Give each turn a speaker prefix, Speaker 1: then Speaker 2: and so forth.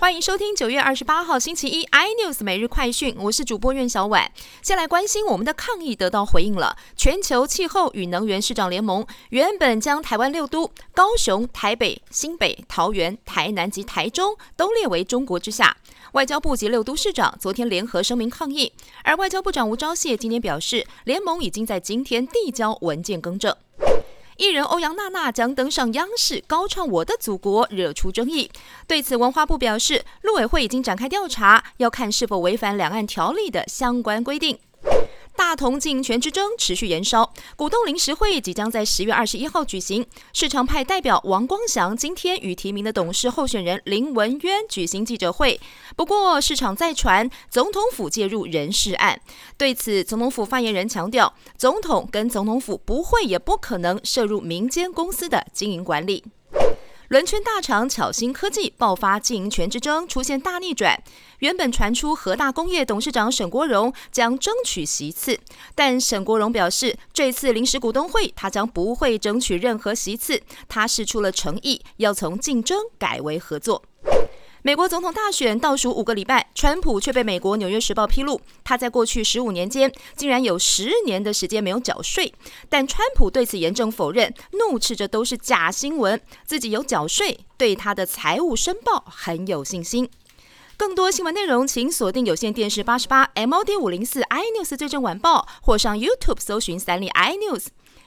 Speaker 1: 欢迎收听九月二十八号星期一 iNews 每日快讯，我是主播苑小婉。先来关心我们的抗议得到回应了。全球气候与能源市长联盟原本将台湾六都高雄、台北、新北、桃园、台南及台中都列为中国之下，外交部及六都市长昨天联合声明抗议。而外交部长吴钊燮今天表示，联盟已经在今天递交文件更正。艺人欧阳娜娜将登上央视高唱《我的祖国》，惹出争议。对此，文化部表示，陆委会已经展开调查，要看是否违反两岸条例的相关规定。大同经营权之争持续延烧，股东临时会即将在十月二十一号举行。市场派代表王光祥今天与提名的董事候选人林文渊举行记者会。不过，市场再传总统府介入人事案，对此，总统府发言人强调，总统跟总统府不会也不可能涉入民间公司的经营管理。轮圈大厂巧星科技爆发经营权之争，出现大逆转。原本传出和大工业董事长沈国荣将争取席次，但沈国荣表示，这次临时股东会他将不会争取任何席次，他示出了诚意，要从竞争改为合作。美国总统大选倒数五个礼拜，川普却被美国《纽约时报》披露，他在过去十五年间竟然有十年的时间没有缴税。但川普对此严正否认，怒斥这都是假新闻，自己有缴税，对他的财务申报很有信心。更多新闻内容，请锁定有线电视八十八 MOD 五零四 iNews 最正晚报，或上 YouTube 搜寻三立 iNews。